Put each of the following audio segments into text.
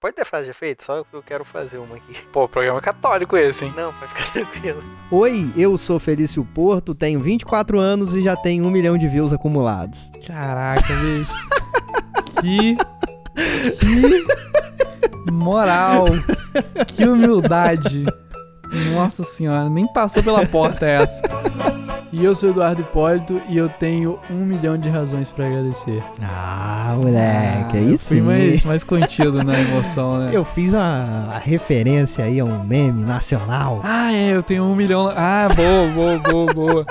Pode ter frase de efeito? Só que eu quero fazer uma aqui. Pô, programa católico esse, hein? Não, pode ficar tranquilo. Oi, eu sou Felício Porto, tenho 24 anos e já tenho um milhão de views acumulados. Caraca, bicho. que. Que. Moral. Que humildade. Nossa senhora, nem passou pela porta essa. E eu sou Eduardo Hipólito e eu tenho um milhão de razões pra agradecer. Ah, moleque, Ah, aí eu fui mais, mais contido na emoção, né? Eu fiz uma referência aí a um meme nacional. Ah, é, eu tenho um milhão. Ah, boa, boa, boa, boa.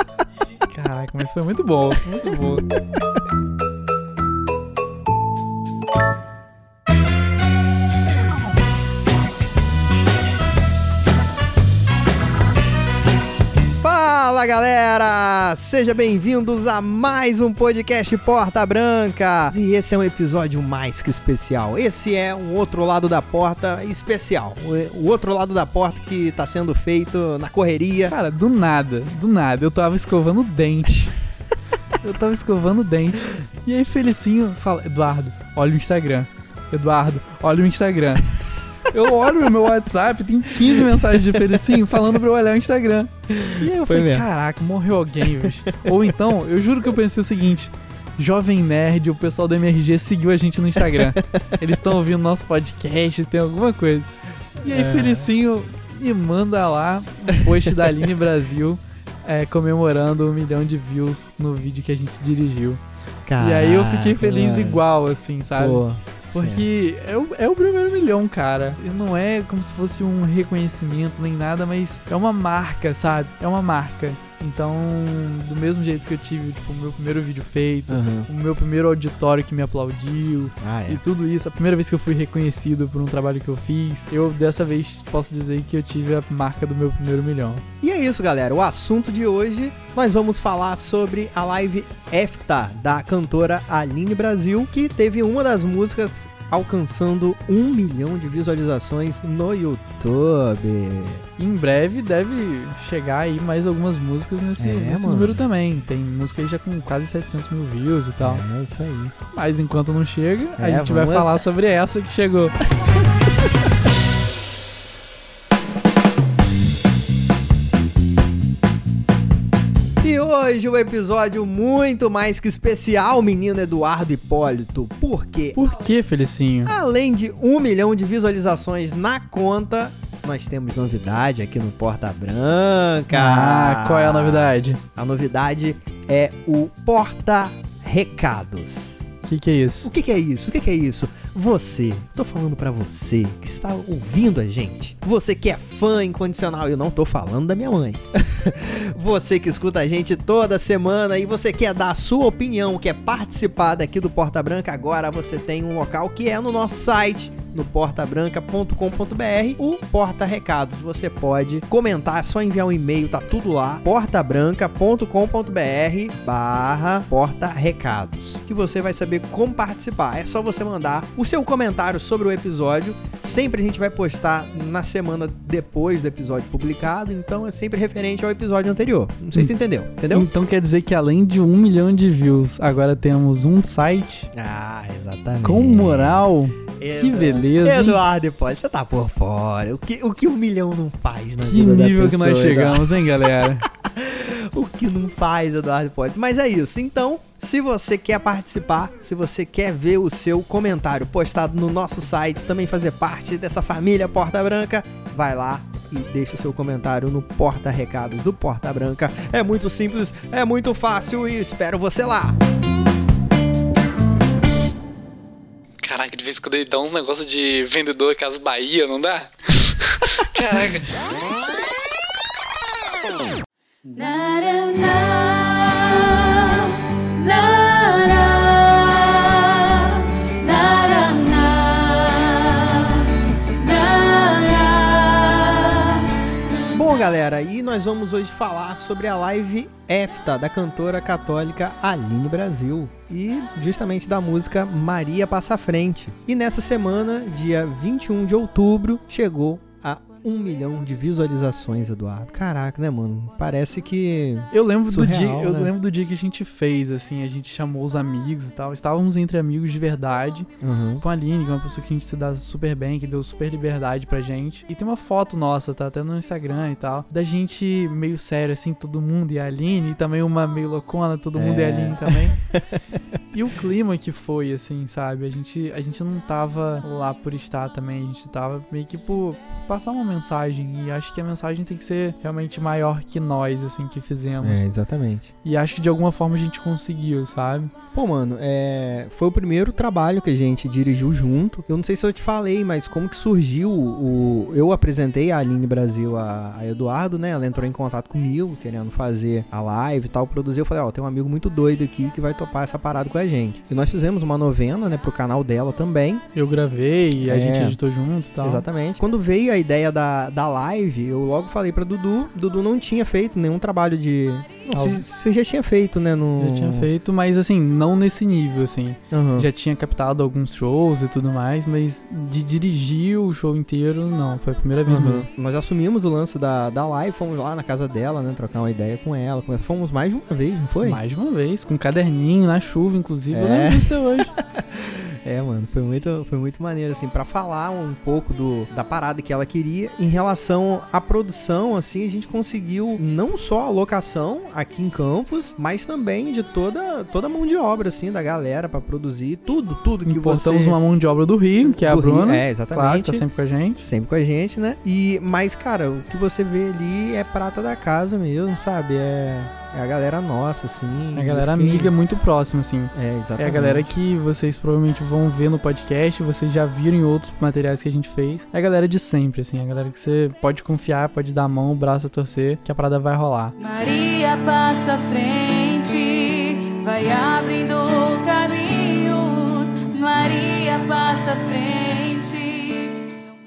Caraca, mas foi muito bom, muito bom. Fala galera! Sejam bem-vindos a mais um podcast Porta Branca. E esse é um episódio mais que especial. Esse é um outro lado da porta especial. O- O outro lado da porta que tá sendo feito na correria. Cara, do nada, do nada, eu tava escovando o dente. Eu tava escovando o dente. E aí, Felicinho fala: Eduardo, olha o Instagram. Eduardo, olha o Instagram. Eu olho no meu WhatsApp, tem 15 mensagens de Felicinho falando pra eu olhar o Instagram. E aí eu Foi falei: mesmo. caraca, morreu alguém, bicho. Ou então, eu juro que eu pensei o seguinte. Jovem Nerd, o pessoal do MRG seguiu a gente no Instagram. Eles estão ouvindo nosso podcast, tem alguma coisa. E aí, É. Felicinho me manda lá um post da Aline Brasil é, comemorando um milhão de views no vídeo que a gente dirigiu. e aí eu fiquei Caraca, feliz mano. igual, assim, sabe? Pô, Porque é o, é o primeiro milhão, cara. E não é como se fosse um reconhecimento nem nada, mas é uma marca, sabe? É uma marca. Então, do mesmo jeito que eu tive, tipo, o meu primeiro vídeo feito, Aham. o meu primeiro auditório que me aplaudiu, Ah, é. e tudo isso, a primeira vez que eu fui reconhecido por um trabalho que eu fiz, eu dessa vez posso dizer que eu tive a marca do meu primeiro milhão. E é isso, galera. O assunto de hoje nós vamos falar sobre a live EFTA da cantora Aline Brasil, que teve uma das músicas alcançando um milhão de visualizações no YouTube. Em breve deve chegar aí mais algumas músicas nesse, É, nesse número também. Tem música aí já com quase 700 mil views e tal. É isso aí. Mas enquanto não chega, a É, gente vai falar sobre essa que chegou. hoje o episódio muito mais que especial, menino Eduardo Hipólito. Por quê? Por que, Felicinho? Além de um milhão de visualizações na conta, nós temos novidade aqui no Porta Branca. Ah, qual é a novidade? A novidade é o Porta Recados. O que, que é isso? O que, que é isso? O que, que é isso? Você, tô falando pra você que está ouvindo a gente. Você que é fã incondicional, eu não tô falando da minha mãe. você que escuta a gente toda semana e você quer dar a sua opinião, quer participar daqui do Porta Branca, agora você tem um local que é no nosso site, no portabranca.com.br, o Porta Recados. Você pode comentar, é só enviar um e-mail, tá tudo lá, portabranca.com.br barra Porta Recados. Que você vai saber como participar. É só você mandar o seu comentário sobre o episódio. Sempre a gente vai postar na semana depois do episódio publicado, então é sempre referente ao episódio anterior. Não sei se você entendeu, entendeu? Então quer dizer que além de um milhão de views, agora temos um site Ah, exatamente. com moral. Que beleza, hein? Eduardo Hipólito, você tá por fora. O que, o que um milhão não faz na Que vida da nível que nós pessoa, Eduardo? chegamos, hein, galera? O que não faz, Eduardo Hipólito. Mas é isso. Então, se você quer participar, se você quer ver o seu comentário postado no nosso site, também fazer parte dessa família Porta Branca, vai lá e deixa o seu comentário no Porta Recados do Porta Branca. É muito simples, é muito fácil e espero você lá. De vez em quando ele dá uns negócios de vendedor Casa Bahia, não dá? Caraca. Galera, e nós vamos hoje falar sobre a live EFTA da cantora católica Aline Brasil e justamente da música Maria Passa Frente. E nessa semana, dia 21 de outubro, chegou um milhão de visualizações, Eduardo. Caraca, né, mano? Parece que. Eu lembro do dia, Surreal, eu né? lembro do dia que a gente fez, assim, a gente chamou os amigos e tal. Estávamos entre amigos de verdade. Uhum. Com a Aline, que é uma pessoa que a gente se dá super bem, que deu super liberdade pra gente. E tem uma foto nossa, tá até no Instagram e tal, da gente meio sério, assim, todo mundo e a Aline, e também uma meio loucona, todo mundo e a É. Aline também. e o clima que foi, assim, sabe? A gente, a gente não tava lá por estar também, a gente tava meio que por passar uma mensagem. E acho que a mensagem tem que ser realmente maior que nós, assim, que fizemos. É, exatamente. E acho que de alguma forma a gente conseguiu, sabe? Pô, mano, é... foi o primeiro trabalho que a gente dirigiu junto. Eu não sei se eu te falei, mas como que surgiu o. Eu apresentei a Aline Brasil a, a Eduardo, né? Ela entrou em contato comigo, querendo fazer a live e tal, produzir. Eu falei, ó, tem um amigo muito doido aqui que vai topar essa parada com a gente. E nós fizemos uma novena, né, pro canal dela também. Eu gravei e a É. gente editou junto e tal. Exatamente. Quando veio a ideia da, da live, eu logo falei pra Dudu. Dudu não tinha feito nenhum trabalho de. Você já tinha feito, né? No... Já tinha feito, mas assim, não nesse nível, assim. Aham. Já tinha captado alguns shows e tudo mais, mas de dirigir o show inteiro, não. Foi a primeira vez Uhum. mesmo. Nós assumimos o lance da, da live, fomos lá na casa dela, né? Trocar uma ideia com ela. Fomos mais de uma vez, não foi? Mais de uma vez, com um caderninho, na chuva, inclusive. Eu É. lembro disso até hoje. É, mano, foi muito, foi muito maneiro, assim, pra falar um pouco do, da parada que ela queria. Em relação à produção, assim, a gente conseguiu não só a locação aqui em Campos, mas também de toda, toda a mão de obra, assim, da galera pra produzir tudo, tudo que Importamos você... uma mão de obra do Rio, que é a do Rio- Bruna. É, exatamente. Claro, tá sempre com a gente. sempre com a gente, né? E mas cara, o que você vê ali é prata da casa mesmo, sabe? É, é a galera nossa assim. É a galera fiquei- amiga muito próxima, assim. É, exatamente. É a galera que vocês provavelmente vão ver no podcast, vocês já viram em outros materiais que a gente fez. É a galera de sempre, assim, a galera que você pode confiar, pode dar a mão, o braço a torcer, que a parada vai rolar. Maria passa à frente, vai abrindo caminhos. Maria passa à frente.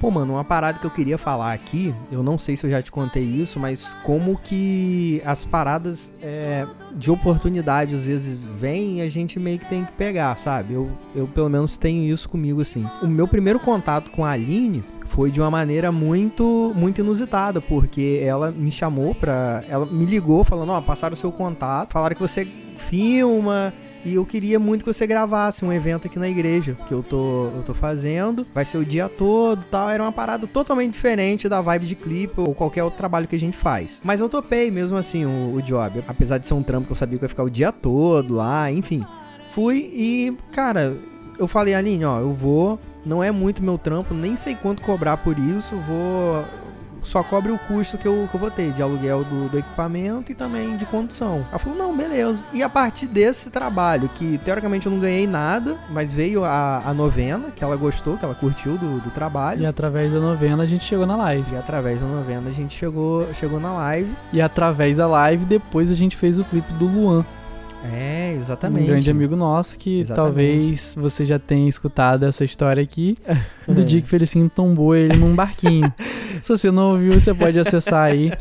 Pô, mano, uma parada que eu queria falar aqui, eu não sei se eu já te contei isso, mas como que as paradas é, de oportunidade às vezes vêm e a gente meio que tem que pegar, sabe? Eu, eu pelo menos tenho isso comigo assim. O meu primeiro contato com a Aline foi de uma maneira muito muito inusitada, porque ela me chamou pra. Ela me ligou falando, ó, passaram o seu contato, falaram que você filma. E eu queria muito que você gravasse um evento aqui na igreja que eu tô, eu tô fazendo. Vai ser o dia todo tal. Era uma parada totalmente diferente da vibe de clipe ou qualquer outro trabalho que a gente faz. Mas eu topei mesmo assim o, o job. Apesar de ser um trampo que eu sabia que ia ficar o dia todo lá, enfim. Fui e, cara, eu falei, Aline, ó, eu vou. Não é muito meu trampo, nem sei quanto cobrar por isso. Vou. Só cobre o custo que eu, que eu vou ter de aluguel do, do equipamento e também de condução. Ela falou, não, beleza. E a partir desse trabalho, que teoricamente eu não ganhei nada, mas veio a, a novena, que ela gostou, que ela curtiu do, do trabalho. E através da novena a gente chegou na live. E através da novena a gente chegou, chegou na live. E através da live, depois a gente fez o clipe do Luan, É, exatamente. um grande amigo nosso que Exatamente. talvez você já tenha escutado essa história aqui do dia que Felicinho tombou ele num barquinho. Se você não ouviu, você pode acessar aí.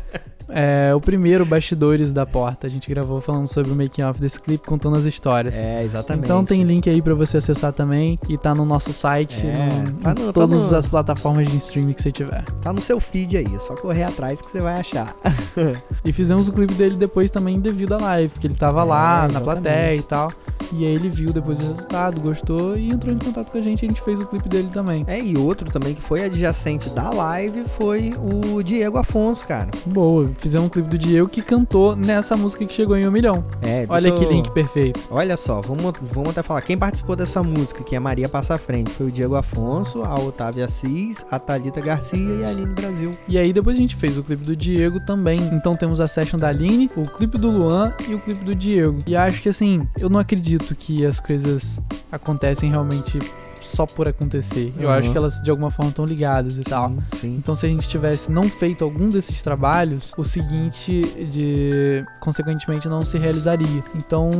É, o primeiro Bastidores da Porta. A gente gravou falando sobre o making off desse clipe, contando as histórias. É, exatamente. Então tem link aí pra você acessar também e tá no nosso site, É, no, tá em no- tá todas no- as plataformas de streaming que você tiver. Tá no seu feed aí, é só correr atrás que você vai achar. E fizemos o clipe dele depois também devido à live, porque ele tava É, lá na exatamente. plateia e tal. E aí ele viu depois o resultado, gostou e entrou em contato com a gente a gente fez o clipe dele também. É, e outro também que foi adjacente da live foi o Diego Afonso, cara. Boa, fizemos um clipe do Diego que cantou nessa música que chegou em um milhão. É, Olha deixa que eu- link perfeito. Olha só, vamos, vamos até falar. Quem participou dessa música, que é Maria Passa Frente, foi o Diego Afonso, a Otávia Assis, a Thalita Garcia e a Aline Brasil. E aí depois a gente fez o clipe do Diego também. Então temos a session da Aline, o clipe do Luan e o clipe do Diego. E acho que assim, eu não acredito que as coisas acontecem realmente só por acontecer. Eu Uhum. acho que elas de alguma forma estão ligadas e tal. Sim, sim. Então, se a gente tivesse não feito algum desses trabalhos, o seguinte, de consequentemente, não se realizaria. Então,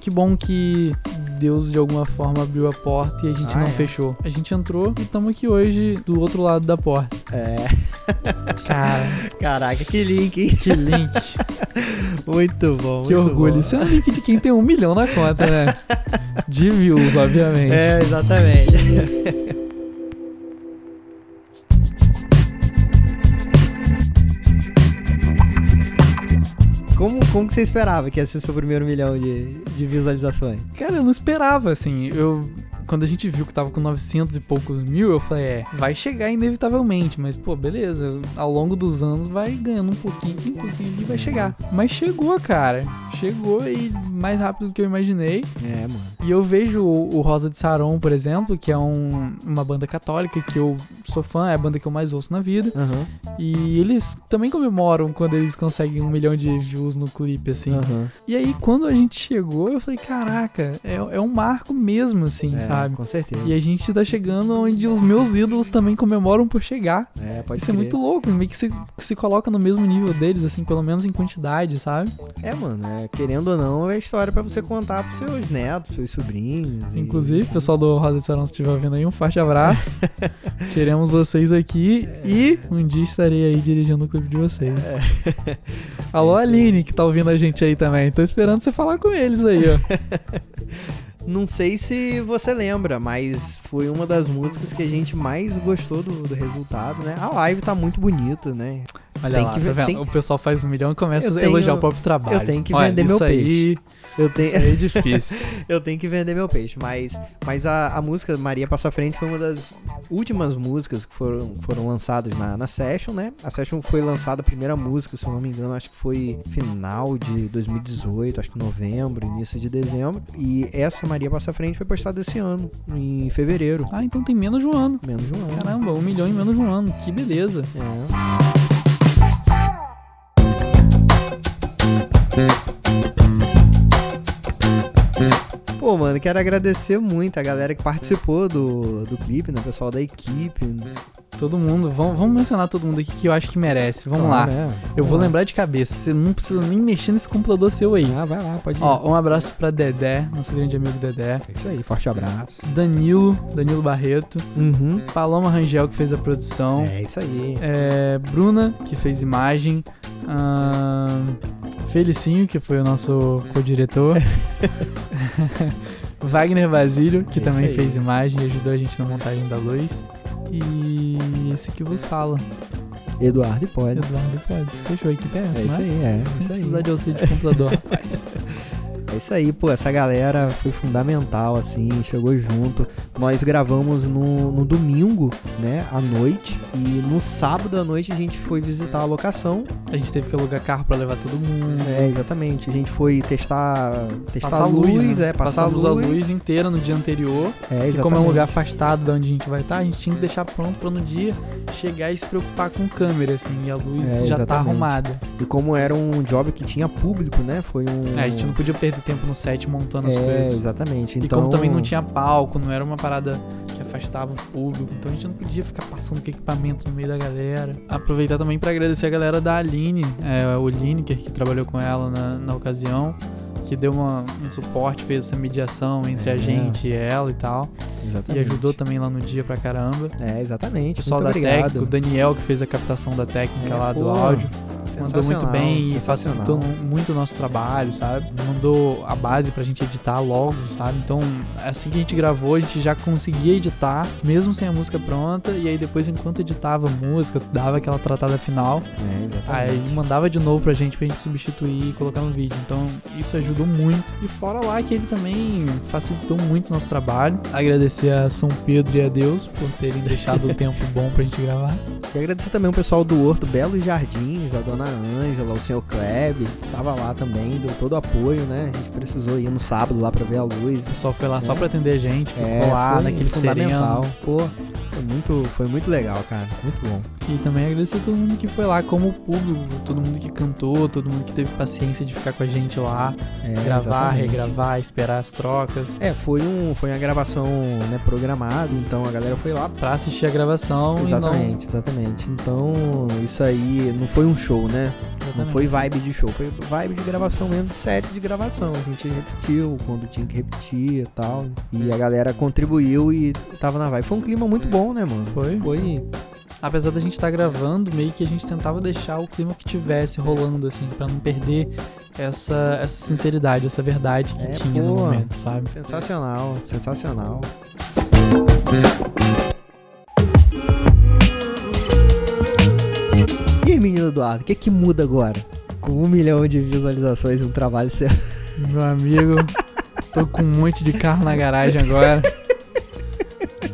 que bom que Deus de alguma forma abriu a porta e a gente Ah, não é. fechou. A gente entrou e estamos aqui hoje do outro lado da porta. É. Cara, Caraca, que link, hein? que link, Muito bom. Que muito orgulho. Bom. Isso é um link de quem tem um milhão na conta, né? De views, obviamente. É, exatamente. Como, como que você esperava que ia ser seu primeiro milhão de, de visualizações? Cara, eu não esperava, assim. Eu quando a gente viu que tava com 900 e poucos mil, eu falei, é, vai chegar inevitavelmente, mas, pô, beleza, ao longo dos anos vai ganhando um pouquinho um pouquinho ali, vai chegar. Mas chegou, cara. Chegou e mais rápido do que eu imaginei. É, mano. E eu vejo o, Rosa de Saron, por exemplo, que é um- uma banda católica que eu sou fã, é a banda que eu mais ouço na vida. Aham, E eles também comemoram quando eles conseguem um milhão de views no clipe, assim. aham. E aí, quando a gente chegou, eu falei, caraca, é, é um marco mesmo, assim, É, sabe? Com certeza. E a gente tá chegando onde os meus ídolos também comemoram por chegar. É, pode Isso é crer. muito louco, meio que se, se coloca no mesmo nível deles, assim, pelo menos em quantidade, sabe? É, mano, é, querendo ou não, é história pra você contar pros seus netos, seus sobrinhos. e- Inclusive, pessoal do Rosa de Sarão, se estiver ouvindo aí, um forte abraço. Queremos vocês aqui e um dia estarei aí dirigindo o clipe de vocês. Alô, Aline, que tá ouvindo a gente aí também. Tô esperando você falar com eles aí, ó. Não sei se você lembra, mas foi uma das músicas que a gente mais gostou do, do resultado, né? A live tá muito bonita, né? Olha Tem lá, que tá vendo? tem- O pessoal faz um milhão e começa Eu a tenho- elogiar o próprio trabalho. eu tenho que Olha, vender meu isso aí, Eu Isso tenho, aí é difícil. eu tenho que vender meu peixe, mas, mas a, a música Maria Passa Frente foi uma das últimas músicas que foram, foram lançadas na, na Session, né? A Session foi lançada, a primeira música, se eu não me engano, acho que foi final de 2018, acho que novembro, início de dezembro. E essa Maria Passa Frente foi postada esse ano, em fevereiro. ah, então tem menos de um ano. Menos de um ano. Caramba, um milhão em menos de um ano. Que beleza. É. Pô, mano, quero agradecer muito a galera que participou do, do clipe, né? O pessoal da equipe. Todo mundo, vamos, vamos mencionar todo mundo aqui que eu acho que merece. Vamos lá. Claro, né? Eu vou Vamos lá. lembrar de cabeça. Você não precisa nem mexer nesse computador seu aí. Ah, vai lá, pode ir. Ó, um abraço pra Dedé, nosso grande amigo Dedé. É isso aí, forte abraço. Danilo, Danilo Barreto. Uhum. Paloma Rangel, que fez a produção. É isso aí. É, Bruna, que fez imagem. Felicinho, que foi o nosso co-diretor. Wagner Basílio, que É também aí. fez imagem e ajudou a gente na montagem da luz. E esse que vos fala, Eduardo e pode. Eduardo Pode. Fechou aí que tem essa, É isso né? aí, é. Sem Isso aí. precisar de auxílio de computador, rapaz. É isso aí, pô, essa galera foi fundamental, assim, chegou junto. Nós gravamos no, no domingo, né, à noite, e no sábado à noite a gente foi visitar a locação. A gente teve que alugar carro pra levar todo mundo. É, exatamente, a gente foi testar, testar Passar a luz, né? é, passar a Passamos luz. a luz inteira no dia anterior. É, E exatamente. como é um lugar afastado de onde a gente vai estar, a gente tinha que deixar pronto pra no dia chegar e se preocupar com câmera, assim, e a luz É, já tá exatamente. arrumada. E como era um job que tinha público, né, foi um... É, a gente não podia perder tempo no set montando as É, coisas. exatamente. E Então, como também não tinha palco, não era uma parada que afastava o público, então a gente não podia ficar passando com equipamento no meio da galera. Aproveitar também pra agradecer a galera da Aline, é, o Lineker, que trabalhou com ela na, na ocasião, que deu uma- um suporte, fez essa mediação entre É. a gente e ela e tal. E Exatamente. ajudou também lá no dia pra caramba. É, O exatamente. pessoal Muito da obrigado. técnica, o Daniel que fez a captação da técnica É, lá do pô, áudio. Mandou muito bem e facilitou muito o nosso trabalho, sabe? Mandou a base pra gente editar logo, sabe? Então, assim que a gente gravou, a gente já conseguia editar, mesmo sem a música pronta. E aí depois, enquanto editava a música, dava aquela tratada final. É. Aí mandava de novo pra gente, pra gente substituir e colocar no vídeo. Então, isso ajudou muito. E fora lá que ele também facilitou muito o nosso trabalho. Agradecer a São Pedro e a Deus por terem deixado o tempo bom pra gente gravar. E agradecer também o pessoal do Horto Belos Jardins, a dona Ângela, o senhor Kleb, tava lá também, deu todo o apoio, né? A gente precisou ir no sábado lá pra ver a luz. O pessoal foi lá só É. pra atender a gente, ficou É, lá foi naquele fundamental. sereno. Pô, foi muito, foi muito legal, cara. Muito bom. E também agradecer a todo mundo que foi lá, como o público, todo mundo que cantou, todo mundo que teve paciência de ficar com a gente lá, É, gravar, exatamente. regravar, esperar as trocas. É, foi, um, foi uma gravação né, programada, então a galera foi lá. Pra assistir a gravação Exatamente, exatamente. Então, isso aí não foi um show, né? E não. Não foi vibe de show, foi vibe de gravação mesmo, set de gravação. A gente repetiu quando tinha que repetir e tal. E a galera contribuiu e tava na vibe. Foi um clima muito bom, né, mano? Foi. Foi. Apesar da gente estar gravando, meio que a gente tentava deixar o clima que tivesse rolando, assim, pra não perder essa, essa sinceridade, essa verdade que É, tinha no pô. momento, sabe? Sensacional, sensacional. Eduardo, o que que muda agora? Com um milhão de visualizações e um trabalho certo. Meu amigo, tô com um monte de carro na garagem agora.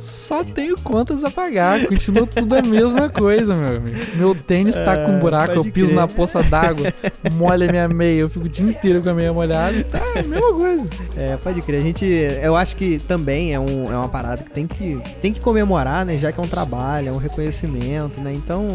Só tenho contas a pagar, continua tudo a mesma coisa, meu amigo. Meu tênis tá com um buraco, eu piso crer. na poça d'água, molha minha meia, eu fico o dia inteiro com a meia molhada, tá a mesma coisa. É, pode crer. A gente, eu acho que também é, um, é uma parada que tem, que tem que comemorar, né? Já que é um trabalho, é um reconhecimento, né? Então,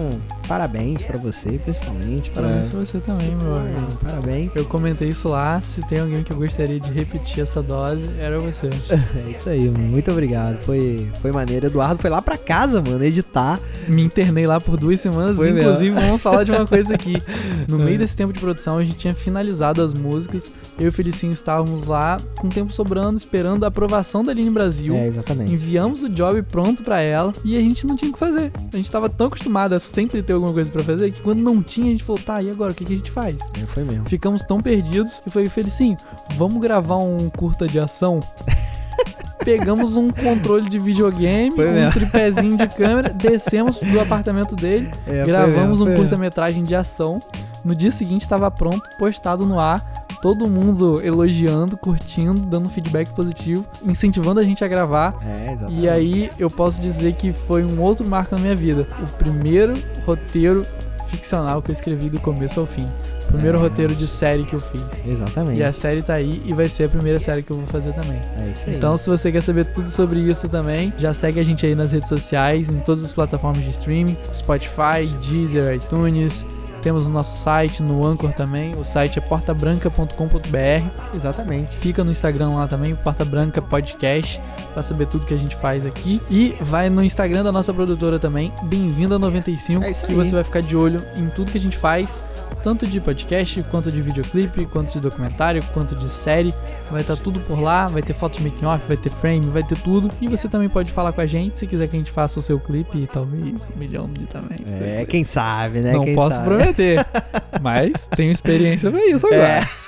parabéns pra você, principalmente. Parabéns pra você também, meu amigo. É, parabéns. Eu comentei isso lá, se tem alguém que eu gostaria de repetir essa dose, era você. É isso aí, mano. Muito obrigado. Foi, foi maneiro. Eduardo foi lá pra casa, mano, editar. Me internei lá por duas semanas, Foi inclusive vamos falar de uma coisa aqui. No É. meio desse tempo de produção, a gente tinha finalizado as músicas, eu e o Felicinho estávamos lá com o tempo sobrando, esperando a aprovação da Aline Brasil. É, exatamente. Enviamos o job pronto pra ela e a gente não tinha o que fazer. A gente tava tão acostumado a sempre ter alguma coisa pra fazer que quando não tinha, a gente falou, tá, e agora? O que, que a gente faz? É, foi mesmo. Ficamos tão perdidos que foi, Felicinho, vamos gravar um curta de ação? Pegamos um controle de videogame, Foi um mesmo. tripézinho de câmera, descemos do apartamento dele, É, gravamos mesmo, um curta-metragem de ação. No dia seguinte estava pronto, postado no ar, todo mundo elogiando, curtindo, dando feedback positivo, incentivando a gente a gravar. É, exatamente. E aí eu posso dizer que foi um outro marco na minha vida. O primeiro roteiro ficcional que eu escrevi do começo ao fim. Primeiro É. roteiro de série que eu fiz. Exatamente. E a série tá aí e vai ser a primeira série que eu vou fazer também. É isso aí. Então, se você quer saber tudo sobre isso também, já segue a gente aí nas redes sociais, em todas as plataformas de streaming, Spotify, Deezer, iTunes. Temos o nosso site, no Anchor também. O site é portabranca.com.br. Exatamente. Fica no Instagram lá também, Porta Branca Podcast, pra saber tudo que a gente faz aqui. E vai no Instagram da nossa produtora também, Bem-vinda 95, É isso que você vai ficar de olho em tudo que a gente faz, tanto de podcast, quanto de videoclipe, quanto de documentário, quanto de série. Vai estar tudo por lá, vai ter fotos de making off, vai ter frame, vai ter tudo. E você também pode falar com a gente se quiser que a gente faça o seu clipe e talvez um milhão de também. É, quem sabe, né? Não Quem posso sabe. prometer, mas tenho experiência pra isso agora. É.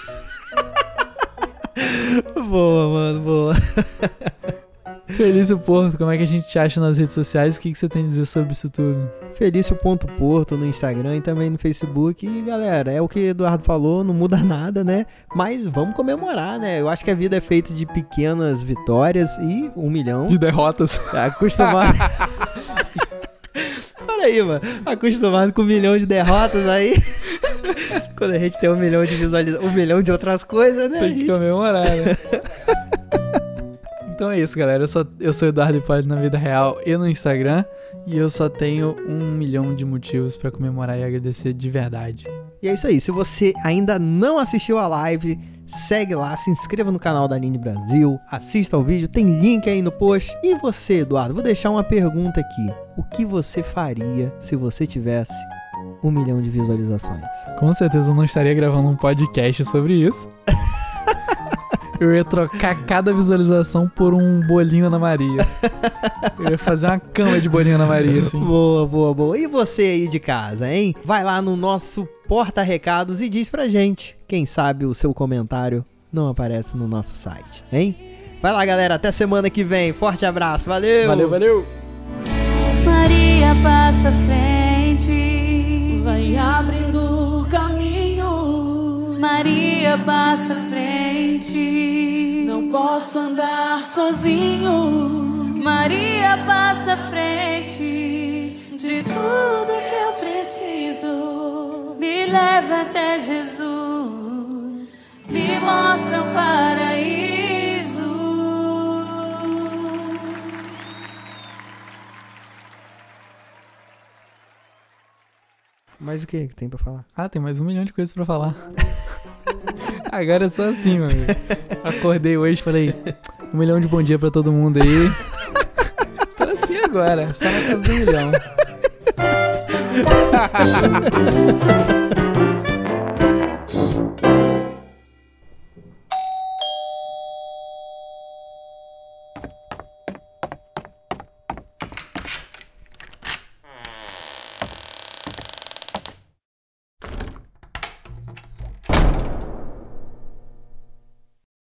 boa, mano, boa. Felício Porto, como é que a gente te acha nas redes sociais? O que, que você tem a dizer sobre isso tudo? Felício.porto no Instagram e também no Facebook. E galera, é o que o Eduardo falou, não muda nada, né? Mas vamos comemorar, né? Eu acho que a vida é feita de pequenas vitórias e um milhão. De derrotas. Tá acostumado. Olha aí, mano. Acostumado com um milhão de derrotas aí. Quando a gente tem um milhão de visualizações, um milhão de outras coisas, né? Tem que comemorar, né? Então é isso, galera. Eu, só, eu sou Eduardo Hipólito na vida real e no Instagram. E eu só tenho um milhão de motivos pra comemorar e agradecer de verdade. E é isso aí. Se você ainda não assistiu a live, segue lá, se inscreva no canal da Aline Brasil, assista ao vídeo, tem link aí no post. E você, Eduardo, vou deixar uma pergunta aqui. O que você faria se você tivesse um milhão de visualizações? Com certeza eu não estaria gravando um podcast sobre isso. Eu ia trocar cada visualização por um bolinho na Maria. Eu ia fazer uma cama de bolinho na Maria, assim. Boa, boa, boa. E você aí de casa, hein? Vai lá no nosso porta-recados e diz pra gente. Quem sabe o seu comentário não aparece no nosso site, hein? Vai lá, galera. Até semana que vem. Forte abraço. Valeu! Valeu, valeu! Maria passa à frente. Vai abrindo caminho. Maria passa frente. Não posso andar sozinho. Maria passa à frente de tudo que eu preciso. Me leva até Jesus, me mostra o paraíso. Mas o que que tem pra falar? Ah, tem mais um milhão de coisas pra falar. Agora é só assim, amigo. Acordei hoje, falei um milhão de bom dia pra todo mundo aí. Tô assim agora, só na casa do milhão.